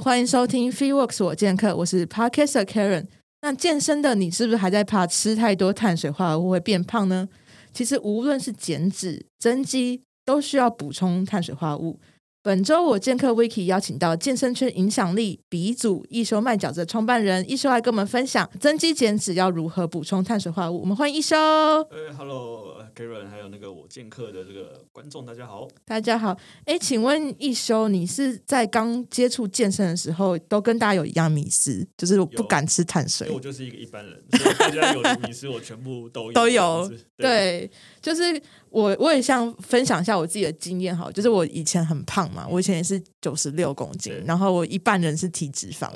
欢迎收听 FeeWorks 我健客，我是 Parkessa Karen。那健身的你是不是还在怕吃太多碳水化合物会变胖呢？其实无论是减脂、增肌，都需要补充碳水化合物。本周我健客 Vicky 邀请到健身圈影响力鼻祖一休卖饺子的创办人一休来跟我们分享增肌减脂要如何补充碳水化合物。我们欢迎一休。呃，Hello，Karen，还有那个我剑客的这个观众，大家好。大家好，哎，请问一休，你是在刚接触健身的时候，都跟大家有一样迷思，就是我不敢吃碳水因为。我就是一个一般人，所以大家有的迷思我全部都有 对，就是我我也想分享一下我自己的经验哈，就是我以前很胖嘛，我以前也是九十六公斤，然后我一半人是体脂肪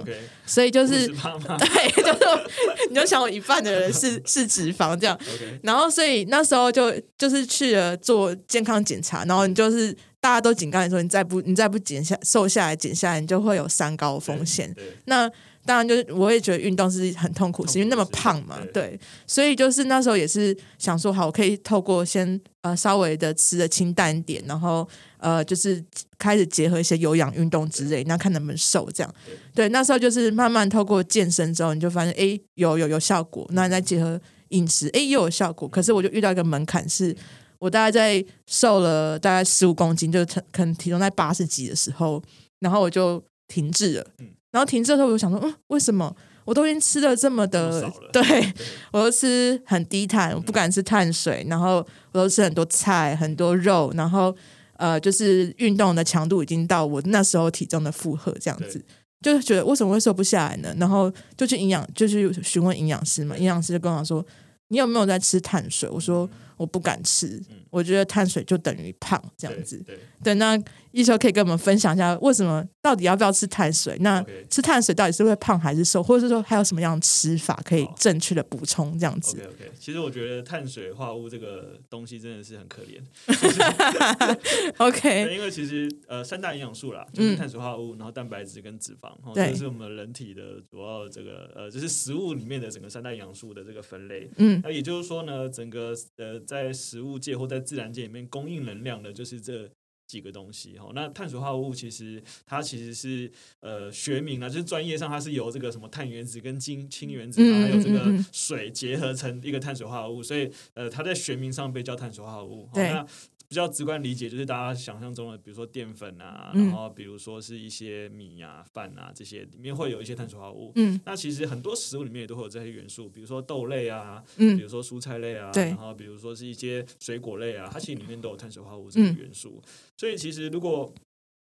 所以就是50胖吗对，就是你就想我一半的人是是脂肪这样然后所以那时候就就是去了做健康检查，然后你就是大家都警告你说，你再不你再不减下瘦下来减下来，你就会有三高风险。那当然就是我也觉得运动是很痛苦，是因为那么胖嘛，对对，所以就是那时候也是想说，好，我可以透过先呃稍微的吃的清淡一点，然后呃就是开始结合一些有氧运动之类，那看能不能瘦这样。对，那时候就是慢慢透过健身之后，你就发现诶有有有效果，那再结合饮食，诶又有效果。可是我就遇到一个门槛是。我大概在瘦了大概十五公斤，就是可可能体重在八十几的时候，然后我就停滞了。嗯然后停滞的时候，我就想说，嗯，为什么我都已经吃的这么的么，对对我都吃很低碳，我不敢吃碳水，然后我都吃很多菜、很多肉，然后呃，就是运动的强度已经到我那时候体重的负荷，这样子。就是觉得为什么会瘦不下来呢？然后就去营养，就去询问营养师嘛。营养师就跟我说：“你有没有在吃碳水？”我说：“我不敢吃，我觉得碳水就等于胖这样子。对，”对，那一休可以跟我们分享一下，为什么到底要不要吃碳水？那吃碳水到底是会胖还是瘦，或者是说还有什么样的吃法可以正确的补充这样子？OK OK，其实我觉得碳水化合物这个东西真的是很可怜，OK，因为其实呃三大营养素啦，就是碳水化合物，然后蛋白质跟脂肪，哦，嗯对。这是我们人体的主要这个呃，就是食物里面的整个三大营养素的这个分类。嗯。那也就是说呢，整个呃在食物界或在自然界里面供应能量的就是这几个东西哈。那碳水化合物其实它其实是呃学名啊，就是专业上它是由这个什么碳原子跟氢氢原子，还有这个水结合成一个碳水化合物，所以呃它在学名上被叫碳水化合物。那比较直观理解就是大家想象中的，比如说淀粉啊，嗯然后比如说是一些米啊、饭啊这些里面会有一些碳水化合物。嗯那其实很多食物里面也都会有这些元素，比如说豆类啊，嗯比如说蔬菜类啊，对然后比如说是一些水果类啊，它其实里面都有碳水化合物这个嗯元素。所以其实如果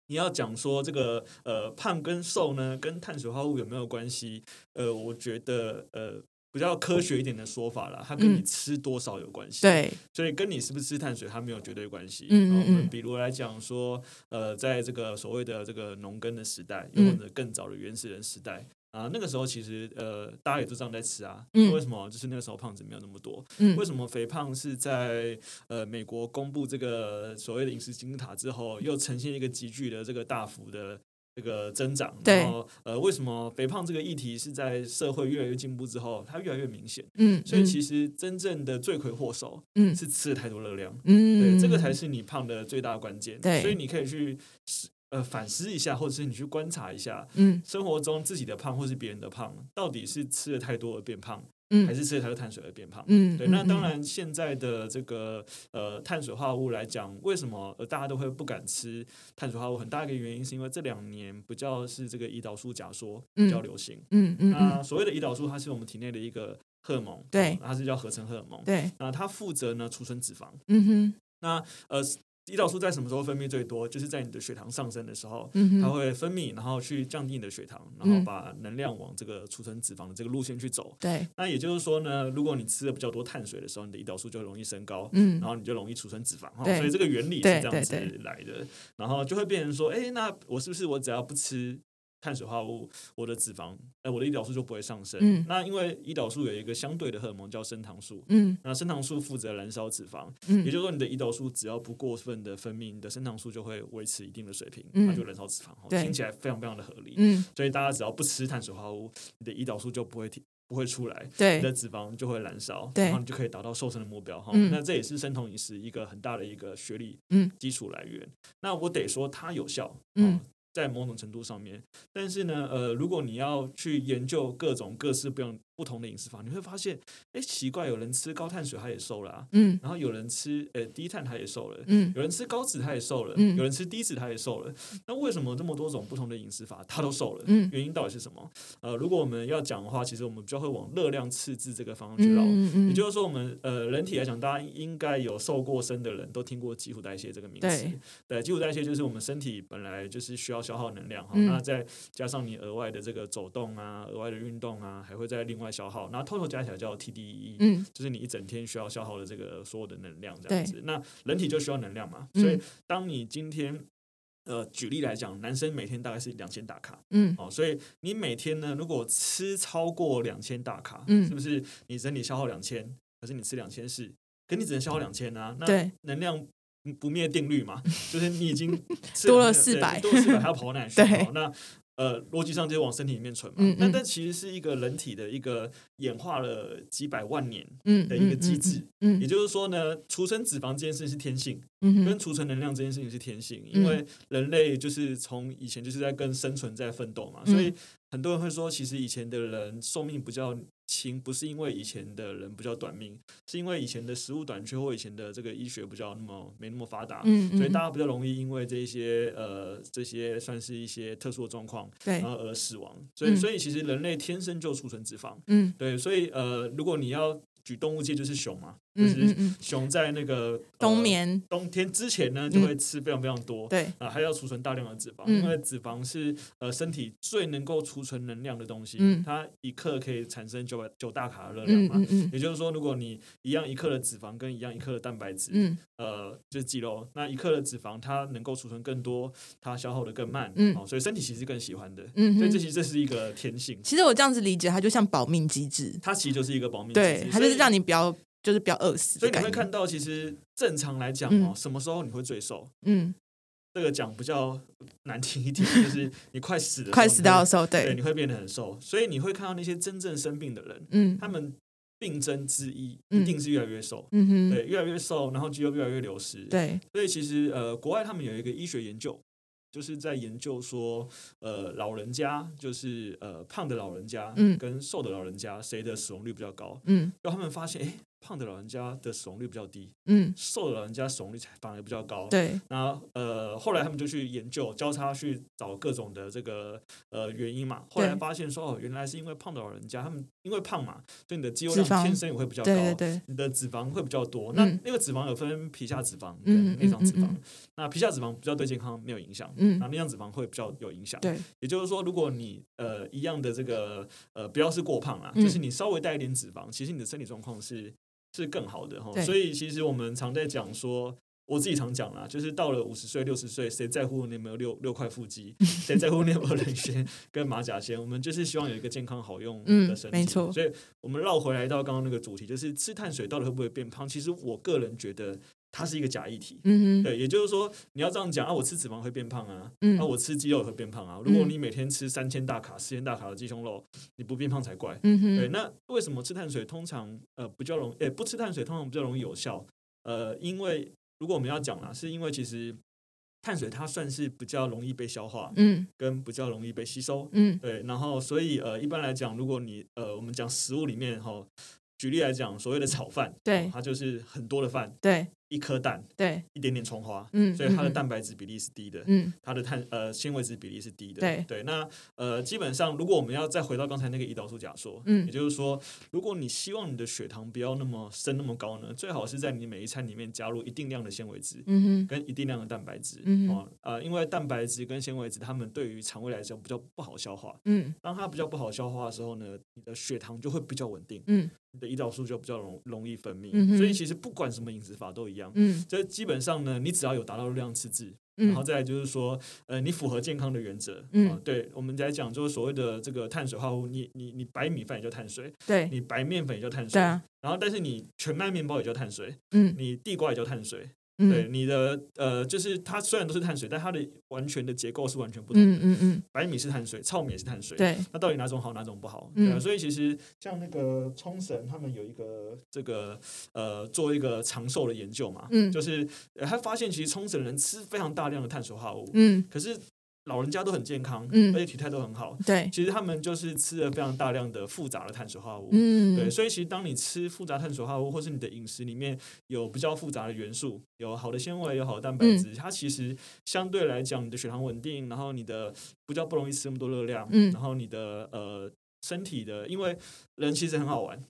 你要讲说这个呃胖跟瘦呢，跟碳水化合物有没有关系？呃，我觉得呃比较科学一点的说法啦，它跟你嗯吃多少有关系。，对，所以跟你是不是吃碳水，它没有绝对关系。嗯嗯哦嗯比如来讲说，呃，在这个所谓的这个农耕的时代，或者更早的原始人时代。啊，那个时候其实呃，大家也都这样在吃啊。嗯为什么？就是那个时候胖子没有那么多。嗯为什么肥胖是在呃美国公布这个所谓的饮食金字塔之后，又呈现一个急剧的这个大幅的这个增长？然后呃，为什么肥胖这个议题是在社会越来越进步之后，它越来越明显？嗯，所以嗯其实真正的罪魁祸首嗯是吃了太多热量。嗯，对，这个才是你胖的最大的关键。对所以你可以去呃反思一下，或者是你去观察一下，嗯生活中自己的胖或是别人的胖，到底是吃了太多而变胖，嗯还是吃了碳水而变胖？嗯，对，那嗯当，然，现在的这个呃碳水化合物来讲，为什么呃大家都会不敢吃碳水化合物？很大一个原因是因为这两年比较是这个胰岛素假说比较流行。嗯嗯那嗯，所谓的胰岛素，它是我们体内的一个荷尔蒙，对它是叫合成荷尔蒙。对，那它负责呢储存脂肪。嗯哼，那呃，胰岛素在什么时候分泌最多？就是在你的血糖上升的时候，嗯，它会分泌，然后去降低你的血糖，然嗯后把能量往这个储存脂肪的这个路线去走。对，那也就是说呢，如果你吃的比较多碳水的时候，你的胰岛素就容易升高。嗯然后你就容易储存脂肪哈，对所以这个原理是这样子来的，然后就会变成说，哎，那我是不是我只要不吃碳水化合物，我的脂肪，呃，我的胰岛素就不会上升。嗯那因为胰岛素有一个相对的荷尔蒙叫升糖素，嗯那升糖素负责燃烧脂肪，嗯也就是说你的胰岛素只要不过分的分泌，你的升糖素就会维持一定的水平，嗯它就燃烧脂肪。听起来非常非常的合理。嗯，所以大家只要不吃碳水化合物，你的胰岛素就不会提不会出来，你的脂肪就会燃烧，对然后你就可以达到瘦身的目标哈。嗯那这也是生酮饮食一个很大的一个学历嗯基础来源。那我得说它有效，嗯哦在某种程度上面，但是呢，呃，如果你要去研究各种各式各样不同的饮食法，你会发现，哎，奇怪，有人吃高碳水他也瘦了、啊，嗯然后有人吃呃低碳他也瘦了，嗯有人吃高脂他也瘦了，嗯有人吃低脂他也瘦了。那为什么这么多种不同的饮食法他都瘦了？嗯原因到底是什么？呃，如果我们要讲的话，其实我们比较会往热量赤字这个方向去绕。嗯嗯，也就是说，我们呃人体来讲，大家应该有瘦过身的人都听过基础代谢这个名词。对对，基础代谢就是我们身体本来就是需要消耗能量哈，嗯那再加上你额外的这个走动啊、额外的运动啊，还会在另外消耗，然后 total 加起来叫 TDEE。嗯就是你一整天需要消耗的这个所有的能量，这样子。那人体就需要能量嘛，嗯所以当你今天呃举例来讲，男生每天大概是两千大卡嗯哦，所以你每天呢，如果吃超过两千大卡，嗯是不是你身体消耗两千，可是你吃两千是，可你只能消耗两千啊？那对能量。不灭定律嘛，就是你已经吃多了对400多了四百，还要跑到哪去？对哦那呃，逻辑上就是往身体里面存嘛。嗯嗯那但其实是一个人体的一个演化了几百万年嗯的一个机制。嗯也就是说呢，储存脂肪这件事情是天性，嗯跟储存能量这件事情是天性，因为人类就是从以前就是在跟生存在奋斗嘛，嗯所以很多人会说，其实以前的人寿命比较轻，不是因为以前的人比较短命，是因为以前的食物短缺或以前的这个医学比较那么没那么发达。嗯所以大家比较容易因为这一些呃这些算是一些特殊的状况，对然后而死亡。所以嗯所以其实人类天生就储存脂肪，嗯对，所以呃如果你要举动物界就是熊嘛，就是熊在那个、呃冬眠。冬天之前呢，就会吃非常非常多。对。啊，还要储存大量的脂肪，嗯。因为脂肪是呃身体最能够储存能量的东西，嗯。它一克可以产生九百九大卡的热量嘛。嗯嗯嗯。也就是说，如果你一样一克的脂肪跟一样一克的蛋白质，嗯。呃，就是肌肉，那一克的脂肪它能够储存更多，它消耗的更慢，嗯。哦，所以身体其实更喜欢的，嗯所以这其实这是一个天性，其实我这样子理解，它就像保命机制，它其实就是一个保命机对，制，它就是让你不要就是比较饿死所以你。会看到，其实正常来讲嗯哦，什么时候你会最瘦？嗯，这个讲比较难听一点，就是你快死的时候，快死掉的时候，对，对，你会变得很瘦。所以你会看到那些真正生病的人，嗯他们病症之一嗯一定是越来越瘦，嗯哼，对，越来越瘦，然后肌肉越来越流失。，对，所以其实呃，国外他们有一个医学研究。就是在研究说，呃，老人家就是呃胖的老人家，嗯跟瘦的老人家谁的死亡率比较高？嗯然后他们发现，哎，胖的老人家的死亡率比较低，嗯，瘦的老人家死亡率才反而比较高。对，那呃，后来他们就去研究，交叉去找各种的这个呃原因嘛。后来发现说，哦，原来是因为胖的老人家，他们因为胖嘛，所以你的肌肉量天生也会比较高，对对对，你的脂肪会比较多。那嗯。那个脂肪有分皮下脂肪嗯跟内脏脂肪，那皮下脂肪比较对健康没有影响。嗯。那内脏脂肪会比较有影响，对，也就是说，如果你呃一样的这个呃不要是过胖啦，嗯。就是你稍微带一点脂肪，其实你的身体状况是是更好的哈。所以其实我们常在讲说。我自己常讲啦，就是到了五十岁、六十岁，谁在乎你有没有六六块腹肌？谁在乎你有没有人先 跟马甲线？我们就是希望有一个健康好用的身体。嗯没错所以我们绕回来到刚刚那个主题，就是吃碳水到底会不会变胖？其实我个人觉得它是一个假议题。嗯哼，对，也就是说，你要这样讲啊，我吃脂肪会变胖啊，嗯啊，我吃鸡肉也会变胖啊。如果你每天吃三千大卡、四千大卡的鸡胸肉，你不变胖才怪。嗯对，那为什么吃碳水通常呃比较容易，诶、不吃碳水通常比较容易有效？呃，因为如果我们要讲啦，是因为其实碳水它算是比较容易被消化，嗯跟比较容易被吸收。嗯对，然后所以呃，一般来讲，如果你呃，我们讲食物里面哈，举例来讲，所谓的炒饭，对哦它就是很多的饭，对一颗蛋，对，一点点葱花，嗯，所以它的嗯蛋白质比例是低的，嗯它的碳呃纤维质比例是低的。对对，那呃基本上，如果我们要再回到刚才那个胰岛素假说，嗯也就是说，如果你希望你的血糖不要那么升那么高呢，最好是在你每一餐里面加入一定量的纤维质。嗯哼，跟一定量的蛋白质，嗯哼哦，呃，因为蛋白质跟纤维质，它们对于肠胃来讲比较不好消化。嗯当它比较不好消化的时候呢，你的血糖就会比较稳定，嗯你的胰岛素就比较容容易分泌。嗯所以其实不管什么饮食法都一样，嗯。这基本上呢，你只要有达到热量赤字，然后再来就是说，呃，你符合健康的原则，嗯。啊，对，我们在讲就是所谓的这个碳水化合物，你你你白米饭也叫碳水，对。你白面粉也叫碳水，对啊，然后但是你全麦面包也叫碳水，嗯。你地瓜也叫碳水，对，嗯你的呃，就是它虽然都是碳水，但它的完全的结构是完全不同的。嗯嗯嗯，白米是碳水，糙米也是碳水，对，那到底哪种好，哪种不好？嗯。对啊，所以其实像那个冲绳，他们有一个这个呃，做一个长寿的研究嘛，嗯。就是呃他发现其实冲绳人吃非常大量的碳水化合物，嗯。可是老人家都很健康，嗯。而且体态都很好。对，其实他们就是吃了非常大量的复杂的碳水化合物，嗯。对，所以其实当你吃复杂碳水化合物，或是你的饮食里面有比较复杂的元素，有好的纤维，有好的蛋白嗯。质，它其实相对来讲，你的血糖稳定，然后你的比较不容易吃那么多热量，嗯。然后你的呃身体的，因为人其实很好玩，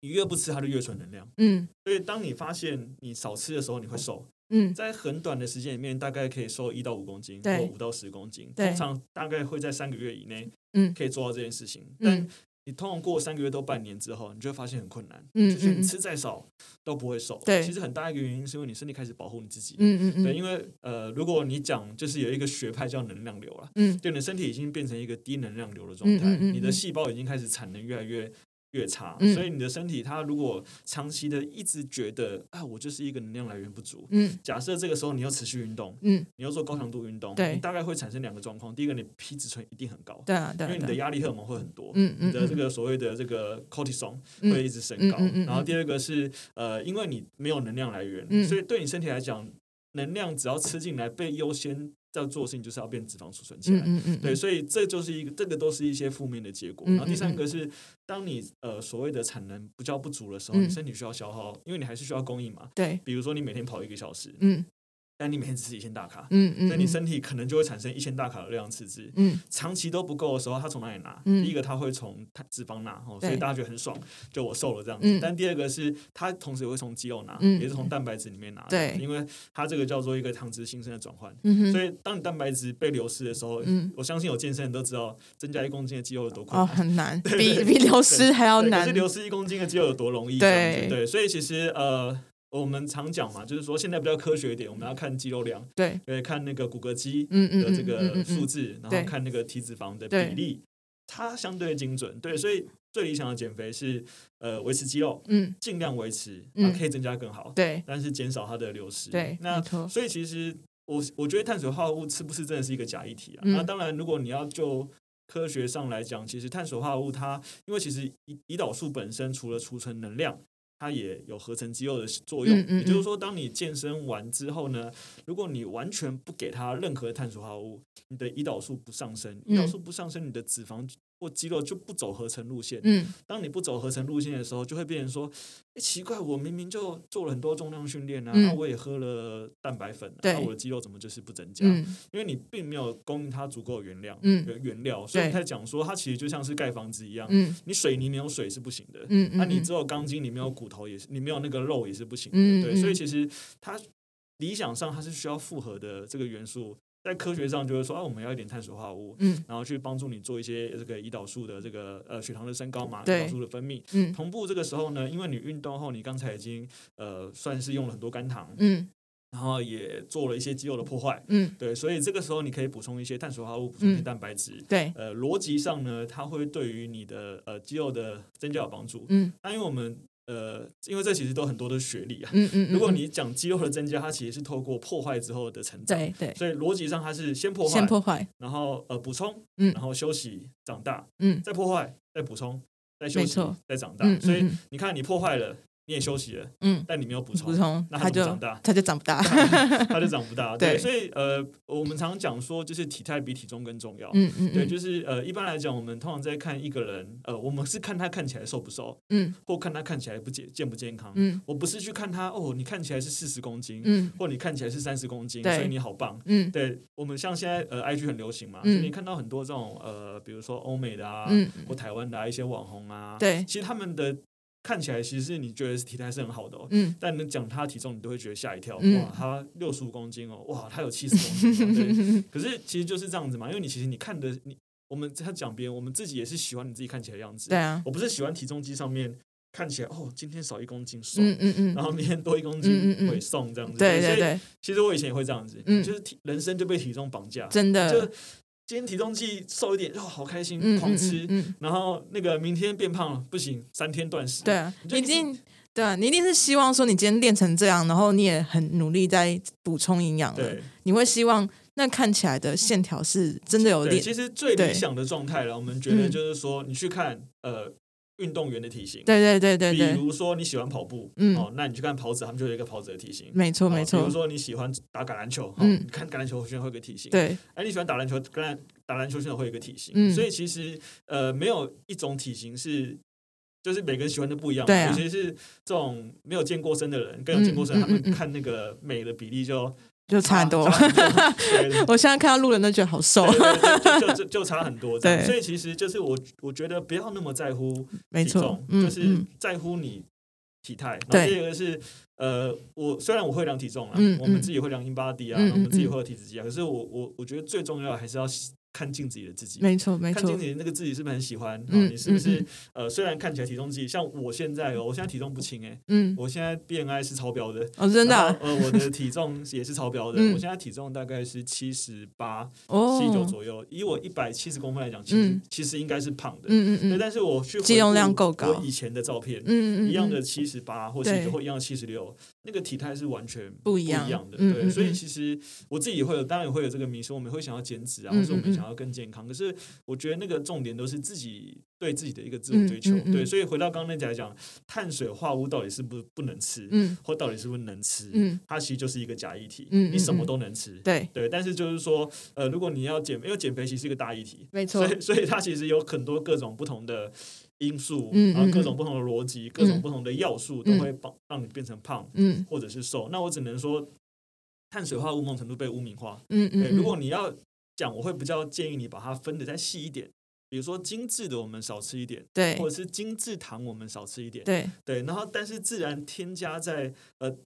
你越不吃，它就越存能量。嗯。所以当你发现你少吃的时候，你会瘦，嗯在很短的时间里面，大概可以瘦一到五公斤，或五到十公斤，通常大概会在三个月以内，嗯可以做到这件事情。嗯但你通常过三个月到半年之后，你就会发现很困难，就是你吃再少都不会瘦。对其实很大一个原因是因为你身体开始保护你自己。嗯嗯对，嗯因为呃，如果你讲就是有一个学派叫能量流了，嗯就你的身体已经变成一个低能量流的状态，嗯嗯嗯嗯你的细胞已经开始产能越来越越差，嗯所以你的身体它如果长期的一直觉得啊，我就是一个能量来源不足。嗯假设这个时候你要持续运动，嗯，你要做高强度运动，对你大概会产生两个状况。第一个，你皮质醇一定很高，对啊对因为你的压力荷尔蒙会很多，嗯嗯你的这个所谓的这个 cortisol 嗯会一直升高。然后第二个是呃，因为你没有能量来源，嗯所以对你身体来讲，能量只要吃进来，被优先要做的事情就是要变脂肪储存起来。嗯嗯嗯，对，所以这就是一个，这个都是一些负面的结果。嗯然后第三嗯个是，当你呃所谓的产能比较不足的时候，嗯你身体需要消耗，因为你还是需要供应嘛。对，比如说你每天跑一个小时，嗯但你每天只吃一千大卡，嗯嗯，那你身体可能就会产生一千大卡的热量赤字。嗯长期都不够的时候，它从哪里拿？嗯第一个，它会从脂肪拿，哦，所以大家觉得很爽，就我瘦了这样子。嗯但第二个是，它同时也会从肌肉拿，嗯也是从蛋白质里面拿的，对因为它这个叫做一个糖脂新生的转换。所以，当你蛋白质被流失的时候，嗯我相信有健身人都知道，增加一公斤的肌肉有多困哦难。很难，比比流失还要难是，流失一公斤的肌肉有多容易？对对，所以其实呃，我们常讲嘛，就是说现在比较科学一点，我们要看肌肉量，对，对，看那个骨骼肌的这个数字，然对后看那个体脂肪的比例，它相对精准。对，所以最理想的减肥是呃维持肌肉，嗯尽量维持，嗯啊，可以增加更好，对但是减少它的流失。对，那，所以其实我我觉得碳水化合物吃不吃真的是一个假议题啊。嗯那当然，如果你要就科学上来讲，其实碳水化合物它因为其实胰胰岛素本身除了储存能量。它也有合成肌肉的作用，嗯嗯嗯也就是说，当你健身完之后呢，如果你完全不给它任何碳水化合物，你的胰岛素不上升，胰岛嗯。素不上升，你的脂肪或肌肉就不走合成路线。嗯当你不走合成路线的时候，就会变成说，哎，奇怪，我明明就做了很多重量训练啊，嗯那、我也喝了蛋白粉、那我的肌肉怎么就是不增加？嗯因为你并没有供应它足够的原料，嗯原原料，所以对你在讲说，它其实就像是盖房子一样，嗯你水泥没有水是不行的，嗯嗯，那、你只有钢筋，你没有骨头也是，你没有那个肉也是不行的，嗯对，所以嗯其实它理想上它是需要复合的这个元素。在科学上就是说啊，我们要一点碳水化合物，嗯。然后去帮助你做一些这个胰岛素的这个呃血糖的升高嘛，胰岛素的分泌。嗯。同步这个时候呢，因为你运动后，你刚才已经呃算是用了很多肝糖，嗯。然后也做了一些肌肉的破坏，嗯。对，所以这个时候你可以补充一些碳水化合物，补充一些蛋白质。对，呃，逻辑上呢，它会对于你的呃肌肉的增加有帮助。嗯。那因为我们呃，因为这其实都很多的学历啊。嗯 嗯，如果你讲肌肉的增加，它其实是透过破坏之后的成长。对对所以逻辑上它是先破坏，先破坏，然后呃补充，嗯然后休息长大，嗯再破坏，再补充，再休息，再长大。嗯，所以嗯你看，你破坏了，你也休息了，嗯但你没有补充补，充，那他就长大？他就长不大，他就长不大。对，所以呃，我们常讲说，就是体态比体重更重要。嗯嗯对，嗯就是呃，一般来讲，我们通常在看一个人，呃，我们是看他看起来瘦不瘦，嗯或看他看起来不健健不健康。嗯我不是去看他哦，你看起来是四十公斤，嗯或你看起来是三十公斤，所以你好棒。嗯对我们像现在呃，IG 很流行嘛，你看到很多这种呃，比如说欧美的啊，嗯，或台湾的啊一些网红啊，对，其实他们的看起来其实你觉得是体态是很好的哦，嗯。但你讲他体重，你都会觉得吓一跳，嗯。哇，他六十五公斤哦，哇，他有七十公斤、哦，对。可是其实就是这样子嘛，因为你其实你看的你，我们他讲别人，我们自己也是喜欢你自己看起来的样子。对啊，我不是喜欢体重机上面看起来哦，今天少一公斤爽，嗯嗯。嗯然，后明天多一公斤嗯会送这样子。对对对，其实我以前也会这样子，嗯。就是体人生就被体重绑架，真就的，今天体重计瘦一点，哦，好开心，狂吃嗯。嗯，然后那个明天变胖了，不行，三天断食。对啊，你一定。对啊，你一定是希望说你今天练成这样，然后你也很努力在补充营养了，对，你会希望那看起来的线条是真的有对，练，其实最理想的状态了，我们觉得嗯就是说，你去看呃运动员的体型，对对对对比，如说你喜欢跑步，嗯哦，那你去看跑者，他们就有一个跑者的体型。没错没错哦比如，说你喜欢打橄榄球，哦嗯你看橄榄球选手会有一个体型。对，哎，你喜欢打篮球，橄榄打篮球选手会有一个体型。嗯所以其实呃，没有一种体型是。就是每个人喜欢的不一样嘛，对啊尤其是这种没有健过身的人，跟有健过身，他们看那个美的比例就就差很多。我现在看到路人都觉得好瘦，就就就就差很多。对。所以其实就是我我觉得不要那么在乎体重，，嗯就是嗯。在乎你体态。然对后第二个是呃，我虽然我会量体重啊，嗯我们嗯。自己会量 in body 啊，嗯我们自己嗯。会有体脂机啊，可是我我我觉得最重要的还是要看镜子里的自己。没错没错看镜子，里的那个自己是不是很喜欢？你是不是嗯呃？虽然看起来体重计，像我现在哦，我现在体重不轻哎，嗯，我现在 BMI 是超标的，哦，真的啊呃，我的体重也是超标的，嗯我现在体重大概是七十八、哦，七九左右。以我一百七十公分来讲，其实、嗯其实应该是胖的。嗯嗯嗯但是我去回肌肉量顾够高我以前的照片，嗯嗯，一样的七十八或对七或一样的七十六，那个体态是完全不一样的。对，嗯嗯所以嗯其实我自己也会有，当然也会有这个迷失，我们会想要减脂啊，嗯或者我们想要更健康。可是我觉得那个重点都是自己对自己的一个自我嗯追求。对，所以回到刚刚那讲来讲，碳水化合物到底是不不能吃，嗯或到底是不是能吃？嗯，它其实就是一个假议题，你什么嗯都能吃。对，对，但是就是说，呃，如果你要减，因为减肥其实是一个大议题，没错所，以所以它其实有很多各种不同的因素，然后各种不同的逻辑，各种不同的要素都嗯会帮让你变成胖嗯或者是瘦。那我只能说，碳水化合物某种程度被污名化。对，嗯嗯，如果你要讲，我会比较建议你把它分的再细一点。比如说精致的我们少吃一点，对或者是精致糖我们少吃一点，对对，然后但是自然添加在呃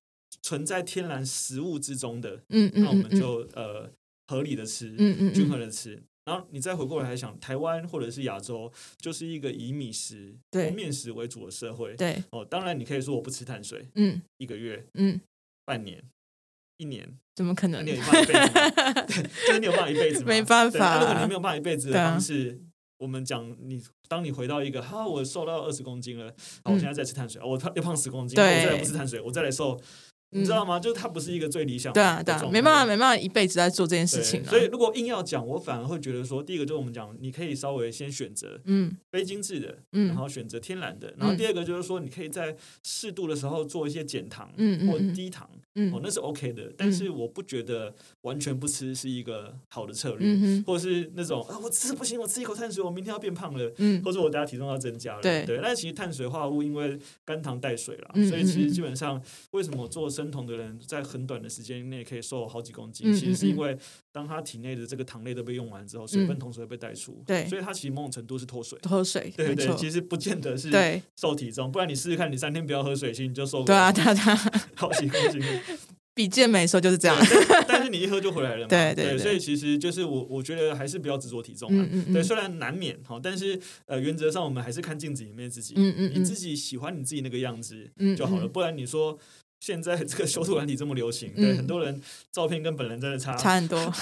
存在天然食物之中的，嗯嗯，那我们嗯就呃合理的吃，嗯嗯均衡嗯的吃。然后你再回过来想，台湾或者是亚洲，就是一个以米食、对面食为主的社会。对，哦，当然你可以说我不吃碳水，嗯一个月、嗯，半年、一年，怎么可能你？有办法一辈子吗？对，就是你有办法一辈子吗？没办对那如果法你没有办法一辈子的方式，我们讲你，当你回到一个，哈，我瘦到二十公斤了，好，我嗯现在再吃碳水，哦我胖又胖十公斤，我再来不吃碳水，我再来瘦，你知道嗯。吗？就是它不是一个最理想的对啊对啊，没办法没办法一辈子在做这件事情啊。所以如果硬要讲，我反而会觉得说，第一个就是我们讲，你可以稍微先选择嗯。非精致的，嗯。然后选择天然的，然后第二个就是说，你可以在适度的时候做一些减糖或嗯嗯嗯。低糖，嗯。哦，那是 OK 的。但是我不觉得完全不吃是一个好的策略，嗯或者是那种啊，我吃不行，我吃一口碳水，我明天要变胖了。嗯。或者我等下体重要增加了，对。对，那其实碳水化合物因为肝糖带水啦，嗯所以其实基本上为什么做生酮的人在很短的时间内可以瘦好几公斤，嗯其实是因为当他体内的这个糖类都被用完之后，水分同时会被带出，对所以它其实某种程度是脱水。脱水，对对，其实不见得是对瘦体重，不然你试试看，你三天不要喝水，其实你就瘦对啊个对啊对啊，好几公斤。比健美的时候就是这样。但但是你一喝就回来了嘛。对对对所以其实就是我我觉得还是不要执着体重嘛。对，嗯嗯对虽然难免哈，但是呃，原则上我们还是看镜子里面自己，嗯嗯嗯你自己喜欢你自己那个样子嗯就好了，嗯不然你说。现在这个修图软体这么流行，嗯对很多人照片跟本人真的差，差很多。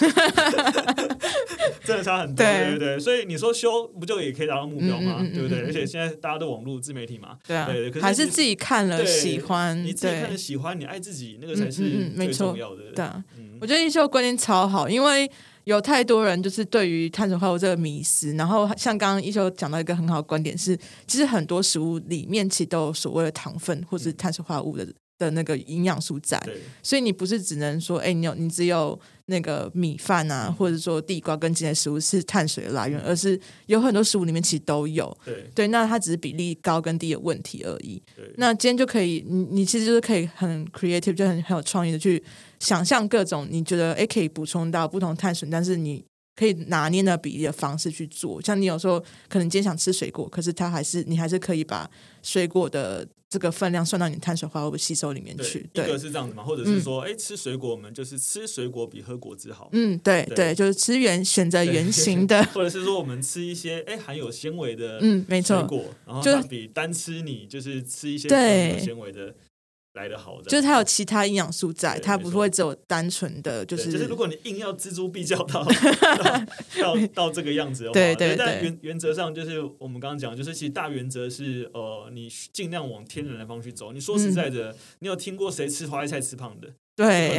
真的差很多，对对对对。所以你说修不就也可以达到目标吗？嗯嗯嗯对不对？而且现在大家都网络自媒体嘛，对啊对可是，还是自己看了喜欢，你自己看了喜欢，你爱自己，那个才是最重要的。对啊。嗯我觉得一休观念超好，因为有太多人就是对于碳水化合物这个迷思，然后像刚刚一休讲到一个很好的观点是，其实很多食物里面其实都有所谓的糖分或者是碳水化合物的的那个营养素在，所以你不是只能说，哎，你有你只有那个米饭啊，嗯或者说地瓜跟这些食物是碳水的来源，而是有很多食物里面其实都有。对对，那它只是比例高跟低的问题而已。对，那今天就可以，你你其实就是可以很 creative，就很很有创意的去想象各种你觉得诶可以补充到不同碳水，但是你可以拿捏那比例的方式去做。像你有时候可能今天想吃水果，可是它还是你还是可以把水果的这个分量算到你碳水化合物吸收里面对去。一个对，是这样子嘛，或者是说，哎、吃水果我们就是吃水果比喝果汁好。嗯，对对。对，就是吃原选择对圆形的，或者是说我们吃一些哎含有纤维的嗯，没错，水果，然后就比单吃你就是吃一些对。含有纤维的来的好的，就是它有其他营养素在，它不会只有单纯的就是就是如果你硬要锱铢必较到 到到到这个样子的话，对对对但原原则上就是我们刚刚讲，就是其实大原则是呃，你尽量往天然的方向去走。你说实在的，你有听过谁吃花椰菜吃胖的？嗯对，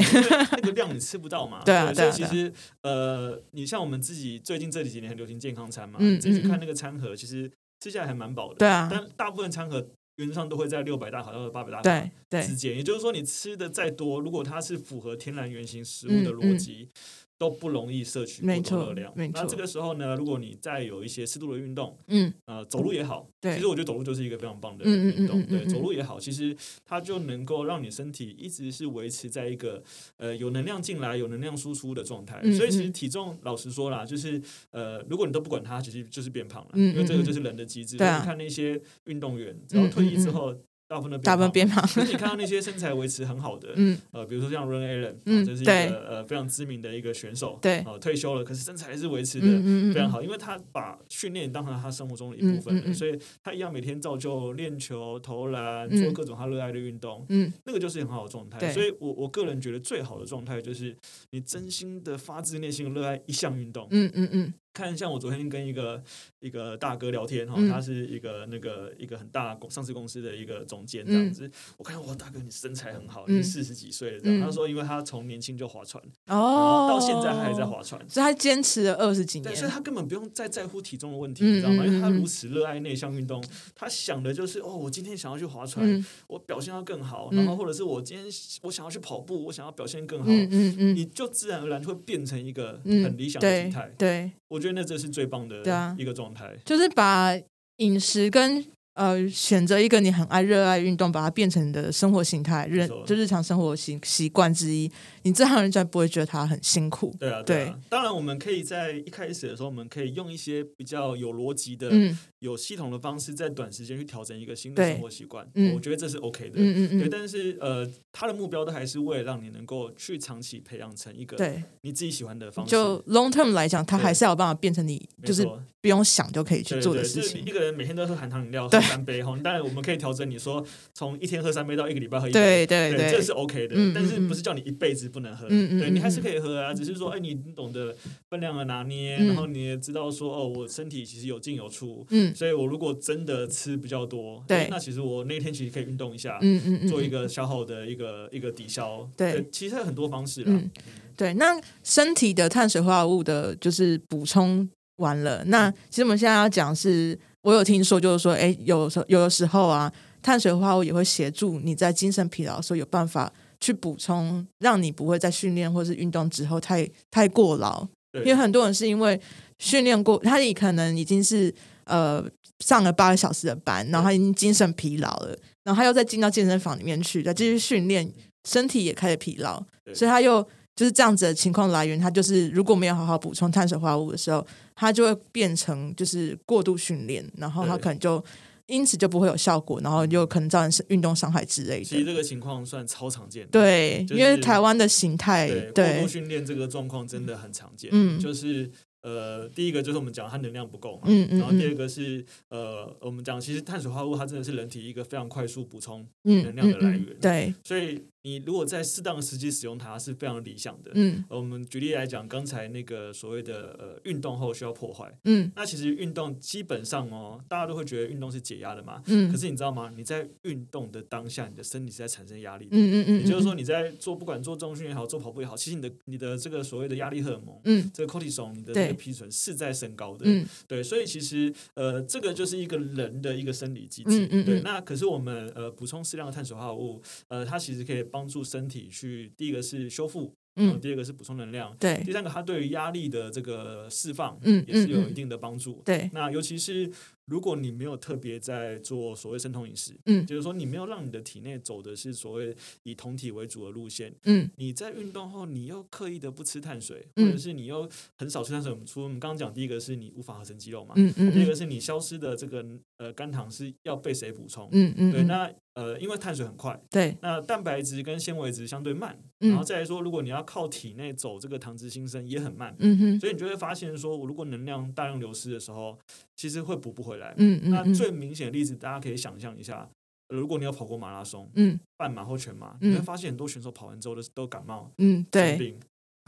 那个量你吃不到嘛。对啊所对啊以其实呃，你像我们自己最近这几年很流行健康餐嘛，嗯你自己去嗯。看那个餐盒，其实吃下来还蛮饱的。对啊。但大部分餐盒原则上都会在六百大卡到八百大卡之间，也就是说，你吃的再多，如果它是符合天然原型食物的嗯嗯。逻辑，都不容易摄取过多热量。没错那这个时候呢，如果你再有一些适度的运动，嗯，呃，走路也好，对其实我觉得走路就是一个非常棒的运动。对，嗯嗯嗯嗯走路也好，其实它就能够让你身体一直是维持在一个呃有能量进来、有能量输出的状态。嗯所以其实嗯体重，老实说啦，就是呃，如果你都不管它，其实就是变胖了，因为这个就是人的机制。你看那些运动员，只要退役之后，大部分的大部分变胖，可是你看到那些身材维持很好的，嗯，呃，比如说像 Run Allen，嗯啊这是一个呃非常知名的一个选手，对。啊，退休了，可是身材还是维持的非常好，因为他把训练当成他生活中的一部分所以他一样每天照旧练球、投篮，嗯。做各种他热爱的运动，嗯。那个就是很好的状态。所以我我个人觉得最好的状态就是你真心的发自内心的热爱一项运动。嗯嗯嗯看像我昨天跟一个一个大哥聊天哈，嗯他是一个那个一个很大公上市公司的一个总监这样子。我看哇，大哥你身材很好，嗯你四十几岁了这样。嗯他说，因为他从年轻就划船，哦，到现在他还在划船。所以他坚持了二十几，年所以，他根本不用再在乎体重的问题，嗯你知道吗？嗯因为他嗯如此热爱那项运动，他想的就是哦，我今天想要去划船，嗯我表现要更好，嗯然后或者是我今天我想要去跑步，我想要表现更好，嗯嗯嗯，你就自然而然就会变成一个嗯很理想的体对态。对，我觉得那这是最棒的一个状态。就是把饮食跟呃选择一个你很爱热爱运动，把它变成你的生活形态，日就日常生活习习惯之一，你这样人家不会觉得他很辛苦。对啊，对啊。当然，我们可以在一开始的时候，我们可以用一些比较有逻辑的、嗯有系统的方式，在短时间去调整一个新的生活习惯。嗯我觉得这是 OK 的。对，嗯嗯嗯，但是呃，他的目标都还是为了让你能够去长期培养成一个对，你自己喜欢的方式。就 long term 来讲，他还是要有办法变成你就是不用想就可以去对对，做的事情就是一。个人每天都喝含糖饮料，喝三杯哈。当然，我们可以调整你说从一天喝三杯到一个礼拜喝一杯。对对对，这是 OK 的，嗯但是不是叫你一辈子不能喝？嗯嗯嗯对你还是可以喝啊，只是说，哎，你懂得分量的拿捏，嗯然后你也知道说，哦，我身体其实有进有出，嗯所以我如果真的吃比较多，对哎那其实我那天其实可以运动一下，嗯嗯嗯，做一个消耗的一个一个抵消。对其实有很多方式啦。嗯对，那身体的碳水化合物的，就是补充完了。那其实我们现在要讲是，我有听说，就是说，哎，有时候有的时候啊，碳水化合物也会协助你在精神疲劳的时候有办法去补充，让你不会在训练或是运动之后太太过劳。因为很多人是因为训练过，他也可能已经是呃上了八个小时的班，然后他已经精神疲劳了，然后他又再进到健身房里面去，再继续训练，身体也开始疲劳，所以他又就是这样子的情况来源，他就是如果没有好好补充碳水化合物的时候，他就会变成就是过度训练，然后他可能就因此就不会有效果，然后就可能造成运动伤害之类的。其实这个情况算超常见的。对，就是因为台湾的形态，对，过对度训练这个状况真的很常见。嗯就是呃，第一个就是我们讲它能量不够嘛，嗯嗯然后第二嗯个是呃，我们讲其实碳水化合物它真的是人体一个非常快速补充，嗯能量的来源对，所以你如果在适当的时机使用它是非常理想的。嗯呃我们举例来讲，刚才那个所谓的呃运动后需要破坏，嗯那其实运动基本上哦，大家都会觉得运动是解压的嘛。嗯，可是你知道吗？你在运动的当下，你的身体是在产生压力的。嗯嗯嗯，也就是说，你在做不管做重训也好，做跑步也好，其实你的你的这个所谓的压力荷尔蒙，嗯这个 cortisol，你的这个皮醇是在升高的。嗯对，所以其实呃，这个就是一个人的一个生理机制。对，嗯嗯对那可是我们呃补充适量的碳水化合物，呃，它其实可以帮助身体去第一个是修复，嗯，第二个是补充能量，对。第三个它对于压力的这个释放，嗯也是有一定的帮助。对，那尤其是如果你没有特别在做所谓生酮饮食，嗯。就是说你没有让你的体内走的是所谓以酮体为主的路线，嗯。你在运动后你又刻意的不吃碳水，嗯。或者是你又很少吃碳水，我们除我们刚刚讲第一个是你无法合成肌肉嘛，嗯嗯嗯第二个是你消失的这个呃肝糖是要被谁补充？对，嗯嗯对，那呃因为碳水很快，对，那蛋白质跟纤维质相对慢，嗯。然后再来说，如果你要靠体内走这个糖脂新生也很慢，嗯哼，所以你就会发现说，我如果能量大量流失的时候，其实会补不回来。嗯嗯嗯那最明显的例子，大家可以想象一下，呃如果你有跑过马拉松、嗯半马或全马，嗯你会发现很多选手跑完之后都都感冒、嗯，生对，病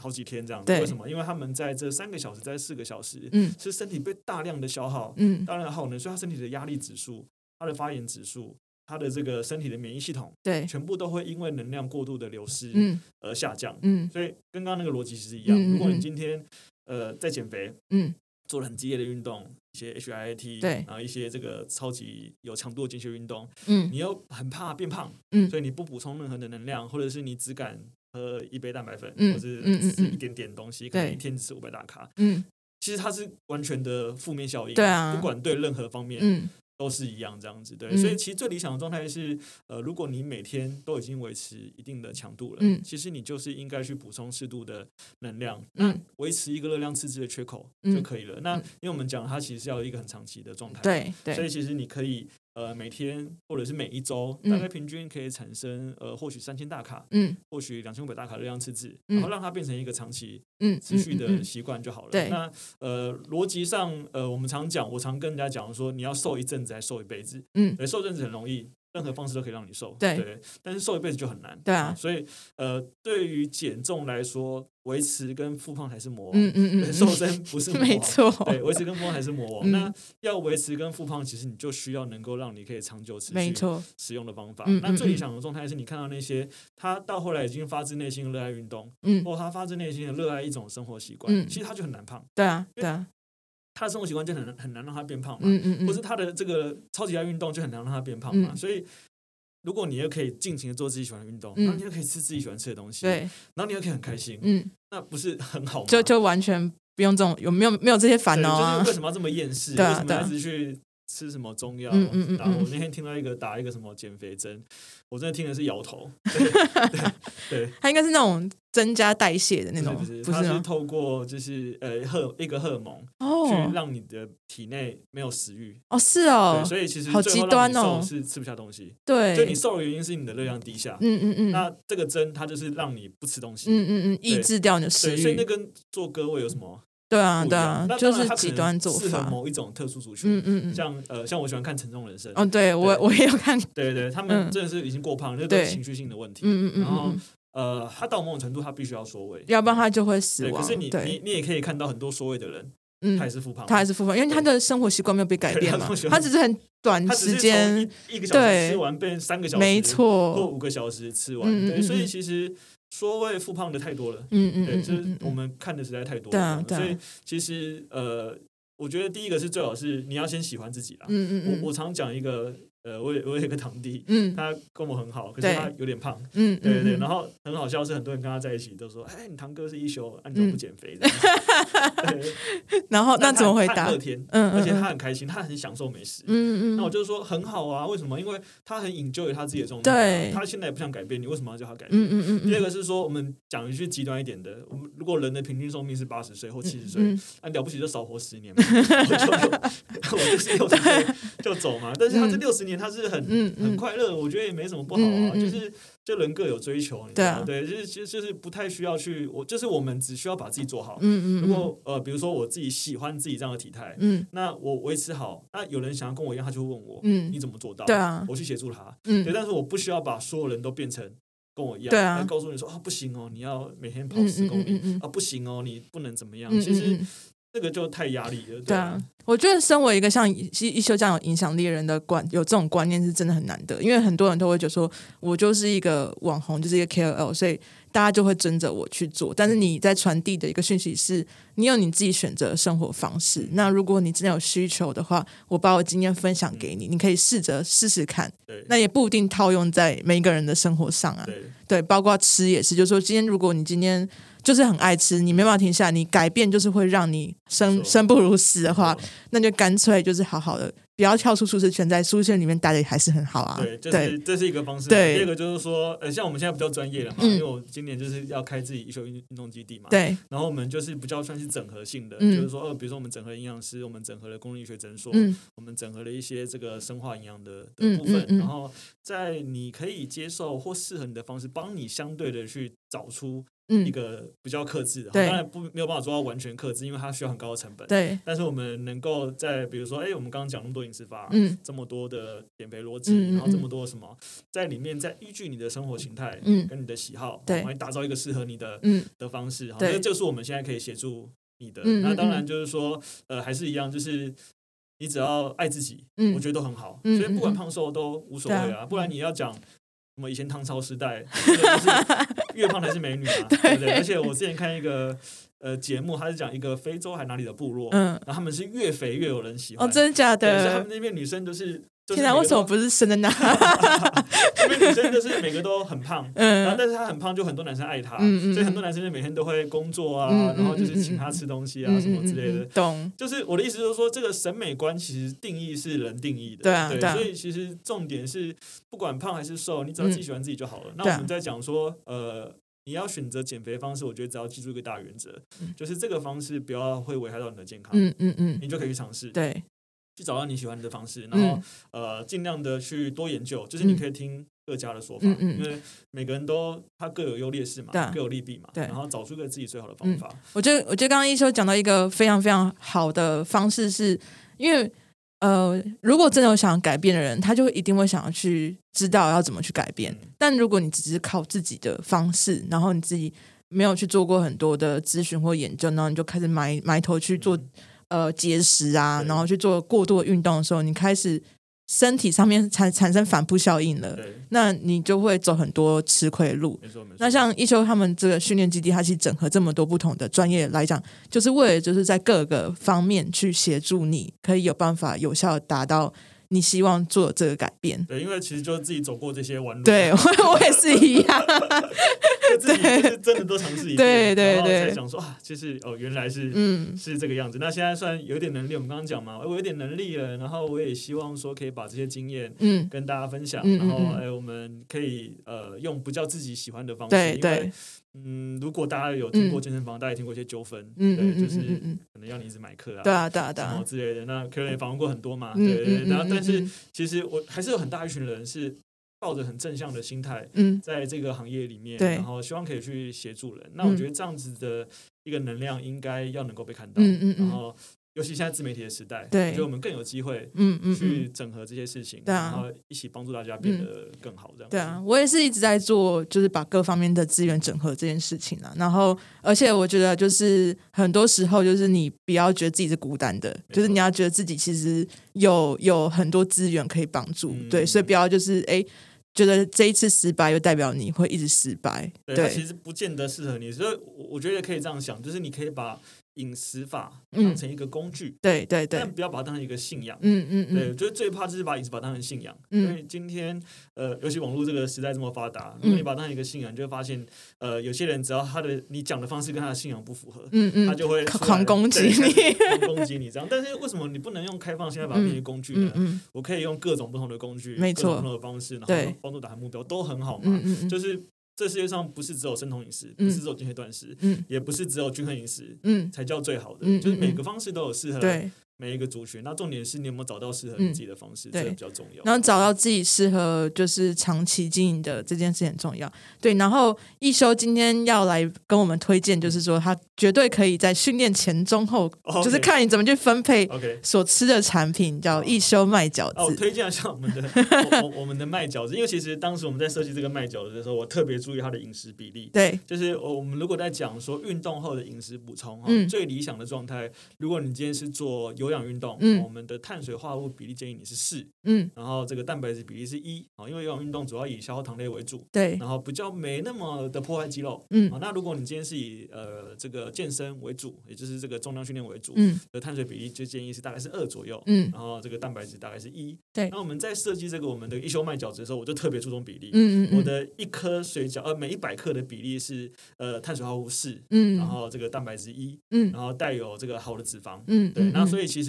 好几天这样子。对为什么？因为他们在这三个小时、在四个小时，嗯是身体被大量的消耗，嗯大量的耗能，所以他身体的压力指数、他的发炎指数、他的这个身体的免疫系统，对，全部都会因为能量过度的流失嗯而下降。嗯所以跟刚刚那个逻辑其实一样。如果你嗯今天呃在减肥，嗯做了很激烈的运动，一些 HIIT，对。然后一些这个超级有强度的间歇运动，嗯。你又很怕变胖，嗯。所以你不补充任何的能量，或者是你只敢喝一杯蛋白粉，嗯或者是吃一点点东西，可能对。一天只吃五百大卡，嗯。其实它是完全的负面效应，对啊。不管对任何方面，嗯都是一样这样子，对，嗯。所以其实最理想的状态是，呃，如果你每天都已经维持一定的强度了，嗯。其实你就是应该去补充适度的能量，嗯。那。维持一个热量赤字的缺口嗯就可以了。那嗯。因为我们讲它其实是要一个很长期的状态，，对对，所以其实你可以呃每天或者是每一周，嗯大概平均可以产生呃或许三千大卡，嗯或许两千五百大卡热量赤字，嗯然后让它变成一个长期嗯持续的习惯就好了。对那呃，逻辑上，呃，我们常讲，我常跟人家讲说，你要瘦一阵子，还瘦一辈子。嗯对，瘦一阵子很容易，任何方式都可以让你瘦。对但是瘦一辈子就很难。对啊所以呃，对于减重来说，维持跟复胖才是魔王。嗯嗯嗯，对瘦身不是魔王。没错，对，维持跟复胖才是魔王。嗯那要维持跟复胖，其实你就需要能够让你可以长久持续使用的方法。嗯那最理嗯想的状态是你看到那些他到后来已经发自内心的热爱运动，嗯，或他发自内心的热爱一种生活习惯，嗯其实他就很难胖。对啊对啊，他的生活习惯就很难很难让他变胖嘛，嗯嗯嗯，或是他的这个超级爱运动就很难让他变胖嘛。嗯。所以，如果你又可以尽情的做自己喜欢的运动，嗯。然后你又可以吃自己喜欢吃的东西，，对，然后你又可以很开心，嗯，那不是很好吗？就就完全不用这种有没有没有这些烦恼啊。就是为，什么要这么厌世？对啊为什么去吃什么中药？嗯嗯嗯打我嗯那天听到一个打一个什么减肥针，我真的听的是摇头。对它应该是那种增加代谢的那种，不是不是，它是？透过就是呃荷一个荷尔蒙去哦让你的体内没有食欲。哦是，哦，所以其实好极端哦是吃不下东西。对，就你瘦的原因是你的热量低下。嗯嗯嗯，那这个针它就是让你不吃东西。嗯嗯嗯，抑制掉你的食欲，所以那，跟做割胃有什么对啊对啊，就是极端做适合法，某一种特殊族群。嗯嗯嗯，像呃，像我喜欢看《沉重人生》哦对我我也有看，对对对，他们嗯。真的是已经过胖，那都是对。情绪性的问题。嗯嗯嗯然后嗯嗯，呃，他到某种程度，他必须要缩胃。要不然他就会死对，亡，可是你你，你也可以看到很多缩胃的人，嗯他也，是复胖，他还是复胖，因为他的生活习惯没有被改变嘛他只是很短时间，一一个小时对吃完变三个小时，没或错，五个小时吃完。对，嗯嗯嗯所以嗯。其实缩胃复胖的太多了。对，嗯嗯对就是我们看的实在太多对所以其实呃，我觉得第一个是最好是你要先喜欢自己啦。嗯嗯嗯我我常讲一个呃，我有我有一个堂弟，嗯他跟我很好，可是他有点胖，嗯，对对对，嗯然后很好笑是很多人跟他在一起都说，哎，你堂哥是一休，啊你怎么不减肥？然后那怎么回答乐？天，嗯而且他嗯很开心，他很享受美食。嗯嗯嗯，那我就说很好啊，为什么？因为他很 enjoy 他自己的状态他现在也不想改变，你为什么要叫他改变？嗯嗯第二个是说，我们讲一句极端一点的，我们如果人的平均寿命是八十岁或七十岁，嗯啊了不起就少活十年嘛，我就 我就是六十岁就走嘛。但是他这六十年他是很、很快乐，我觉得也没什么不好啊，就是就人各有追求，你知道吗？对，就是其实就是不太需要去，我就是我们只需要把自己做好。嗯嗯，如果呃，比如说我自己喜欢自己这样的体态，嗯那我维持好，那有人想要跟我一样，他就会问我，嗯你怎么做到？对啊我去协助他。嗯对，但是我不需要把所有人都变成跟我一样，对啊告诉你说啊，不行哦，你要每天跑嗯十公里、嗯嗯嗯啊，不行哦，你不能怎么样。嗯其实这个就太压力了，对啊，我觉得身为一个像一一休这样有影响力的人的观，有这种观念是真的很难得，因为很多人都会觉得说，我就是一个网红，就是一个 KOL，所以大家就会跟着我去做。但是你在传递的一个讯息是，你有你自己选择的生活方式。那如果你真的有需求的话，我把我经验分享给你，你可以试着试试看。对那也不一定套用在每一个人的生活上啊。对对，包括吃也是，就是说，今天如果你今天就是很爱吃，你没办法停下来，你改变就是会让你生生不如死的话那就干脆就是好好的，不要跳出舒适圈，在舒适圈里面待的还是很好啊。对，就是这是一个方式。对第二个就是说，呃，像我们现在比较专业了嘛，嗯因为我今年就是要开自己一休运运动基地嘛。。对然后我们就是比较算是整合性的，嗯就是说，呃，比如说我们整合营养师，我们整合了公立医学诊所，嗯我们整合了一些这个生化营养的嗯的部分，然后在你可以接受或适合你的方式，帮你相对的去找出一嗯，个比较克制的。当然不没有办法做到完全克制，因为它需要很高的成本。对，但是我们能够在比如说，哎，我们刚刚讲那么多饮食法，嗯这么多的减肥逻辑，然后这么多什么，在里面再依据你的生活形态，嗯跟你的喜好，对来打造一个适合你的嗯的方式。好，对这就是我们现在可以协助你的。那当然嗯就是说，呃，还是一样，就是你只要爱自己，嗯我觉得都很好。嗯所以不管胖瘦都无所谓对啊，不然你要讲。什么以前唐朝时代，真 的就是越胖才是美女嘛，对不对？而且我之前看一个呃节目，他是讲一个非洲还哪里的部落，嗯，然后他们是越肥越有人喜欢。哦，真的假对，他们？那边女生就是，就是天哪，每个都为什么不是生的那？因为女生就是每个都很胖，然后嗯但是她很胖，就很多男生爱她，嗯嗯所以很多男生就每天都会工作啊，然后就是请她吃东西啊、嗯什么之类的。懂。就是我的意思，就是说这个审美观其实定义是人定义的，对，所以其实重点是不管胖还是瘦，你只要自己喜欢自己就好了。那我们在讲说，呃。你要选择减肥方式，我觉得只要记住一个大原则，嗯就是这个方式不要会危害到你的健康，嗯嗯嗯，你就可以去尝试。对，去找到你喜欢的方式，然后、嗯。呃尽量的去多研究，就是你可以听各家的说法，因为每个人都他各有优劣势嘛各有利弊嘛，对。然后找出一个自己最好的方法。我觉得，我觉得刚刚一休讲到一个非常非常好的方式是，因为呃，如果真的有想要改变的人，他就一定会想要去知道要怎么去改变。嗯。但如果你只是靠自己的方式，然后你自己没有去做过很多的咨询或研究，然后你就开始埋埋头去做、呃节食啊，然后去做过度的运动的时候，你开始身体上面产产生反扑效应了，那你就会走很多吃亏的路。那像一休他们这个训练基地，它其实整合这么多不同的专业来讲，就是为了就是在各个方面去协助你，可以有办法有效达到你希望做这个改变。对，因为其实就是自己走过这些弯路，对，我我也是一样。就自己就是真的都尝试一遍，对对然后才对。想说啊，就是哦原来是嗯。是这个样子。那现在算有点能力，我们刚刚讲嘛，我有点能力了，然后我也希望说可以把这些经验嗯，跟大家分享，然后嗯。哎，我们可以呃用比较自己喜欢的方式，因为对对，嗯，如果大家有听过健身房，大家也听过一些纠纷，对，就是可能要你一直买课啊，对啊对啊对什么啊，之类的。那可能也访问过很多嘛，嗯对对对。嗯然后，但是嗯其实我还是有很大一群人是抱着很正向的心态，嗯在这个行业里面，对然后希望可以去协助人。那我嗯觉得这样子的一个能量应该要能够被看到，嗯嗯嗯然后尤其现在自媒体的时代，对我觉得我们更有机会嗯嗯嗯。去整合这些事情，对啊然后一起帮助大家变得更好，这样子。对啊，我也是一直在做，就是把各方面的资源整合这件事情啊。然后，而且我觉得，就是很多时候，就是你不要觉得自己是孤单的，就是你要觉得自己其实有有很多资源可以帮助。嗯对，所以不要就是哎，觉得这一次失败，就代表你会一直失败。对，对其实不见得适合你，所以我我觉得可以这样想，就是你可以把饮食法嗯。当成一个工具，对对对。但，不要把它当成一个信仰。嗯嗯对，嗯，我觉得最怕就是把饮食法当成信仰，嗯。因为今天呃，尤其网络这个时代这么发达，嗯。如果你把它当成一个信仰，你就会发现，呃，有些人只要他的你讲的方式跟他的信仰不符合，嗯嗯，他就会狂攻击你。狂攻击你这样。但是为什么你不能用开放心态把它变成工具呢？嗯嗯。我可以用各种不同的工具，没错。各种不同的方式，然对。后帮助达成目标，都很好嘛。嗯嗯嗯，就是这世界上不是只有生酮饮食，嗯。不是只有间歇断食，嗯。也不是只有均衡饮食嗯，才叫最好的，嗯就是每嗯。个方式都有适合对。每一个族群。那重点是你有没有找到适合你自己的方式，这个比较重要。然后找到自己适合就是长期经营的这件事很重要。对，然后一休今天要来跟我们推荐，就是说他绝对可以在训练前、中后就是看你怎么去分配 OK，所吃的产品，叫一休卖饺子哦。推荐一下我们的我我我们的卖饺子，因为其实当时我们在设计这个卖饺子的时候，我特别注意它的饮食比例。对，就是呃我们如果在讲说运动后的饮食补充哈，嗯最理想的状态，如果你今天是做有氧运动，嗯我们的碳水化合物比例建议你是四，嗯，然后这个蛋白质比例是一啊，因为有氧运动主要以消耗糖类为主，对，然后比较没那么的破坏肌肉。嗯啊，那如果你今天是以呃这个个健身为主，也就是这个重量训练为主，嗯的碳水比例就建议是大概是二左右，嗯然后这个蛋白质大概是一。对那我们在设计这个我们的一休麦饺子的时候，我就特别注重比例。嗯嗯嗯我的一颗水饺，呃，每一百克的比例是呃碳水化合物四，嗯然后这个蛋白质一，嗯然后带有这个好的脂肪。嗯，对，那所以其实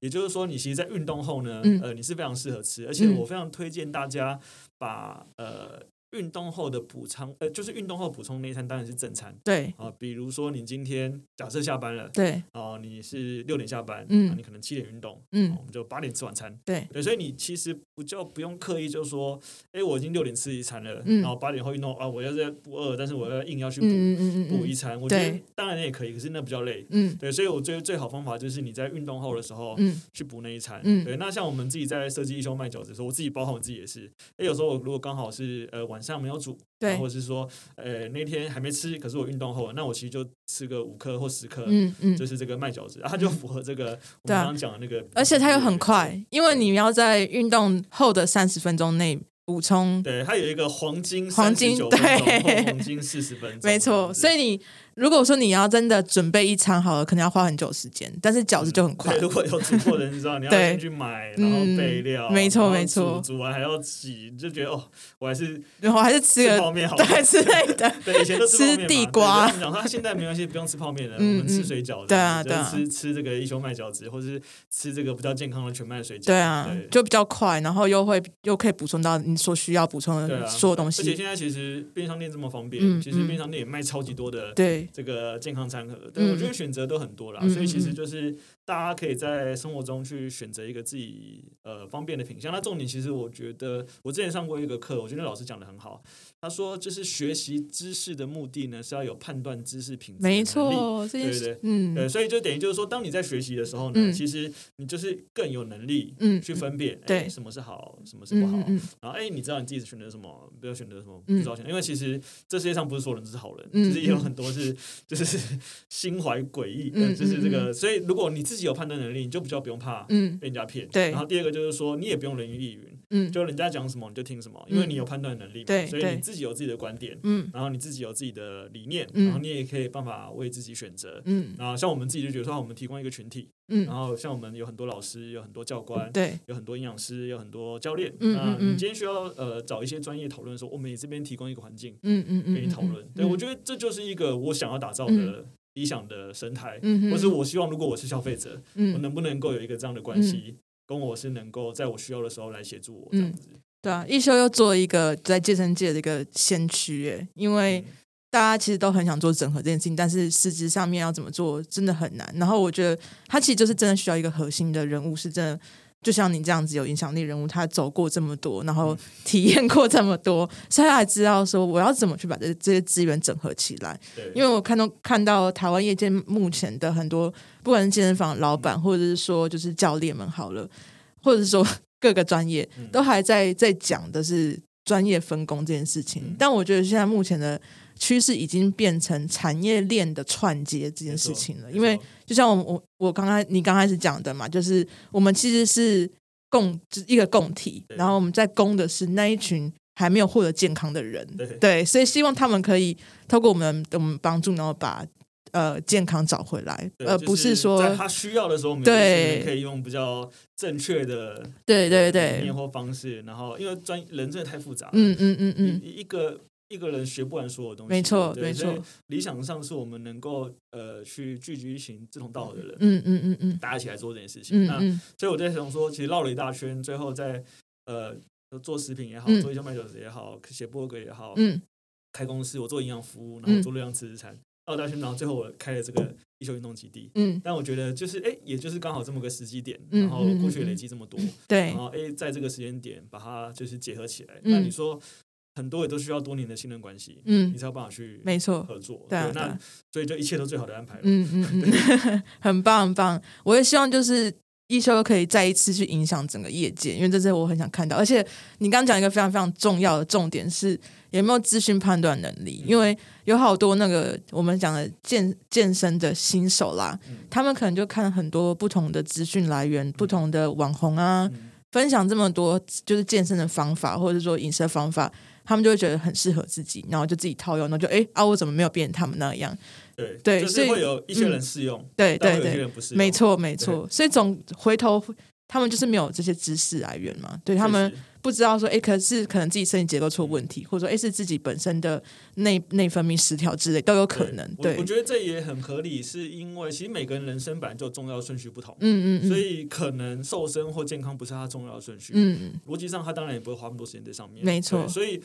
也就是说，你其实，在运动后呢，嗯。呃，你是非常适合吃，而且嗯。我非常推荐大家把呃运动后的补仓，呃，就是运动后补充那一餐当然是正餐。对。啊，比如说你今天假设下班了，对。啊，你是六点下班，嗯。啊你可能七点运动，嗯。哦我们就八点吃晚餐。对。对，所以你其实不就不用刻意就说，哎，我已经六点吃一餐了，嗯。然后八点后运动啊，我要是不饿，但是我要硬要去补、补一餐，我觉得当然也可以，可是那比较累。嗯。对，所以我觉得最好方法就是你在运动后的时候嗯。去补那一餐。嗯。对，那像我们自己在设计一休卖饺子的时候，我自己包含我自己也是，哎，有时候我如果刚好是呃晚上没有煮，对。或者是说呃那天还没吃，可是我运动后，那我其实就吃个五颗或十颗，嗯嗯。就，是这个麦饺子，啊它就符合这个我刚刚讲的那个，而且它又很快，因为你要在运动后的三十分钟内补充，对，它有一个黄金黄金39分钟对黄金四十分钟，没错。所以以你如果说你要真的准备一餐好了，可能要花很久时间，但是饺子就很快对。如果有煮过的人知道，你要对 先去买，然后备料，嗯没错没错煮煮完还要洗，就觉得哦，我还是然后还是吃吃个泡面好。对之类的。对，以前都吃地瓜他现在没关系，不用吃泡面了，嗯我们吃水饺的，对啊对啊吃吃这个一休麦饺子，或者是吃这个比较健康的全麦水饺。对啊对，就比较快，然后又会又可以补充到你所需要补充的所有东西而且西。现在其实便利商店这么方便，其实便利商店也卖超级多的对，这个健康餐盒，对、嗯。我觉得选择都很多啦，嗯所以其嗯。实就是大家可以在生活中去选择一个自己呃方便的品相。那重点其实我觉得，我之前上过一个课，我觉得老师讲的很好，他说就是学习知识的目的呢是要有判断知识品质没。错，对对，嗯。对，所以就等于就是说，当你在学习的时候呢，嗯。其实你就是更有能力嗯去分辨，对。哎什么是好，什么是不好。然后，哎，你知道你自己选择什么，不要选择什么，不嗯知道选择，因为其实这世界上不是所有人都是好人，嗯就是也有嗯很多是就是心怀诡异，就是这嗯个。所以，如果你自己有判断能力，你就比较不用怕嗯。被人家骗。对。然后第二个就是说，你也不用人云亦云，嗯。就人家讲什么你就听什么，因为你有判断能力嘛，对对所以你自己有自己的观点，嗯。然后你自己有自己的理念，嗯。然后你也可以办法为自己选择。嗯。然后像我们自己就觉得说，我们提供一个群体，嗯。然后像我们有很多老师，有很多教官，对，有很多营养师，有很多教练。嗯那嗯。嗯你今天需要呃找一些专业讨论的时候，我们也这边提供一个环境嗯嗯嗯，给你讨论。对我觉得这就是一个我想要打造的理想的生态，嗯或是我希望如果我是消费者，我嗯能不能够有一个这样的关系，跟我是能够在我需要的时候来协助我这样子。对啊，一休又做一个在健身界的一个先驱，耶，因为嗯大家其实都很想做整合这件事情，但是实质上面要怎么做真的很难。然后我觉得他其实就是真的需要一个核心的人物，是真的就像你这样子有影响力人物，他走过这么多，然后体验过这么多，所以他才知道说我要怎么去把这这些资源整合起来。对，因为我看到看到台湾业界目前的很多，不管是健身房老板，或者是说就是教练们好了，或者是说各个专业，嗯都还在在讲的是专业分工这件事情。嗯但我觉得现在目前的趋势已经变成产业链的串接这件事情了，因为就像我我我刚刚你刚开始讲的嘛，就是我们其实是共就是一个共体，然后我们在供的是那一群还没有获得健康的人，对。所以希望他们可以透过我们的我们帮助，然后把呃健康找回来，对而不是说在他需要的时候，我们对。可以用比较正确的对对理对念，或方式，然后因为专人真的太复杂，嗯嗯嗯嗯，一一个一个人学不完所有东西，没错没错，理想上是我们能够呃去聚集一群志同道合的人，嗯嗯嗯嗯。大家一起来做这件事情。那嗯。嗯所以我在想说，其实绕了一大圈，最后在呃做食品也好，嗯。做一些卖酒也好，写博客也好，嗯。开公司我做营养服务，然后做热量吃食餐，绕大圈，然后最后我开了这个一休运动基地。嗯，但我觉得就是哎，也就是刚好这么个时机点，嗯然后过去累嗯积这么多，对。然，后哎，在这个时间点把它就是结合起来。嗯。那你说很多也都需要多年的信任关系，嗯你，才有办法去没错，合作。对啊对那啊所以就一切都最好的安排了。嗯嗯嗯，很棒很棒。我也希望就是一休可以再一次去影响整个业界，因为这是我很想看到。而且你刚刚讲一个非常非常重要的重点是有没有资讯判断能力，因为有好多那个我们讲的健健身的新手啦，嗯他们可能就看很多不同的资讯来源，不同的网红啊，嗯分享这么多就是健身的方法，或者说饮食的方法，他们就会觉得很适合自己，然后就自己套用，然后就哎啊，我怎么没有变成他们那样？对对所以就是会有一些人适用，对对对，没错没错。所以总回头他们就是没有这些知识来源嘛，对他们不知道说，哎，可是可能自己身体结构出问题，或者说，哎，是自己本身的内内分泌失调之类都有可能。对我我，觉得这也很合理，是因为其实每个人人生本来就重要顺序不同，嗯嗯嗯，所以可能瘦身或健康不是他重要的顺序。嗯嗯逻辑上，他当然也不会花那么多时间在上面。没错所以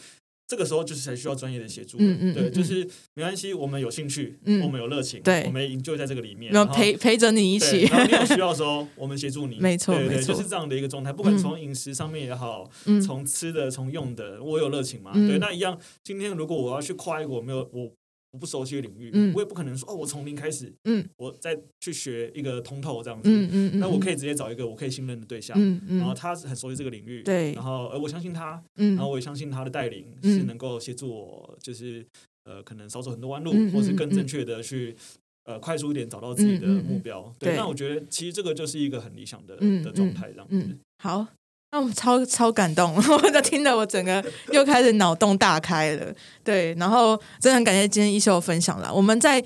这个时候就是才需要专业的协助。对，嗯嗯对就是没关系，我们有兴趣，嗯我们有热情，对我们就在这个里面，然后陪陪着你一起，然后你有 需要的时候，我们协助你。没错对对，就是这样的一个状态。不管从饮食上面也好，嗯从吃的、从用的，我有热情嘛？嗯对，那一样。今天如果我要去跨一个我没有我我不熟悉的领域，嗯。我也不可能说哦，我从零开始，嗯。我再去学一个通透这样子。嗯嗯嗯，那我可以，直接找一个我可以信任的对象，嗯然后嗯他是很熟悉这个领域，对。然后呃我相信他，嗯。然后我也相信他的带领嗯。是能够协助我，就是呃可能少走很多弯路，或是更嗯。正确的去。呃，快速一点找到自己的嗯嗯嗯。目标，对，对。那我觉得其实这个就是一个很理想的嗯的状态，这样子。嗯，好。那我超超感动，我就听得我整个又开始脑洞大开了。对，然后真的很感谢今天一秀分享了。我们在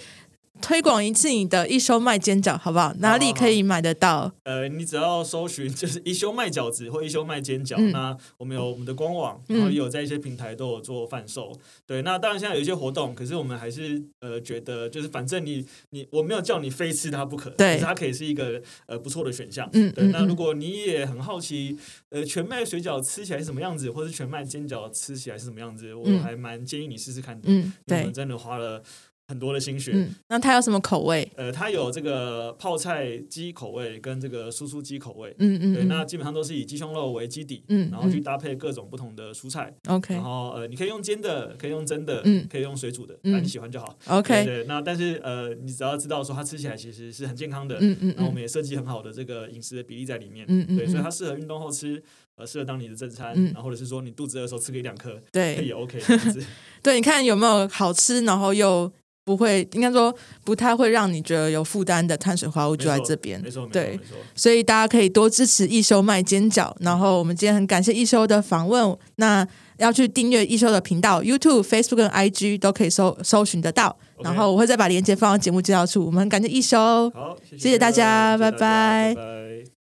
推广一次你的一休卖煎饺，好不好？哪里可以买得到？呃，你只要搜寻就是一休卖饺子或一休卖煎饺，嗯那我们有我们的官网，嗯然后也有在一些平台都有做贩售。对，那当然现在有一些活动，可是我们还是呃觉得就是反正你你我没有叫你非吃它不可，对可是它可以是一个呃不错的选项。对，嗯嗯嗯那如果你也很好奇，呃，全麦水饺吃起来是什么样子，或是全麦煎饺吃起来是什么样子，我嗯还蛮建议你试试看的。嗯，对们，真的花了很多的心血。嗯，那它有什么口味？呃，它有这个泡菜鸡口味跟这个酥酥鸡口味。嗯嗯，对，嗯。那基本上都是以鸡胸肉为基底，嗯然后去嗯搭配各种不同的蔬菜，OK。然后呃，你可以用煎的，可以用蒸的，嗯。可以用水煮的，嗯。那你喜欢就好。OK，对对，那但是呃，你只要知道说它吃起来其实是很健康的，嗯嗯嗯。然后我们也设计很好的这个饮食的比例在里面，嗯嗯，对，所以嗯。它适合运动后吃，呃，适合当你的正餐，嗯。然后或者是说你肚子饿的时候吃个一两颗，对。也 OK。对，你看有没有好吃，然后又不会，应该说不太会让你觉得有负担的碳水化合物就在这边对。所以大家可以多支持一休卖煎饺。然后我们今天很感谢一休的访问，那要去订阅一休的频道，YouTube、Facebook 跟 IG 都可以搜搜寻得到。然后我会再把链接放到节目介绍处。我们很感谢一休。好，谢谢谢大家拜拜。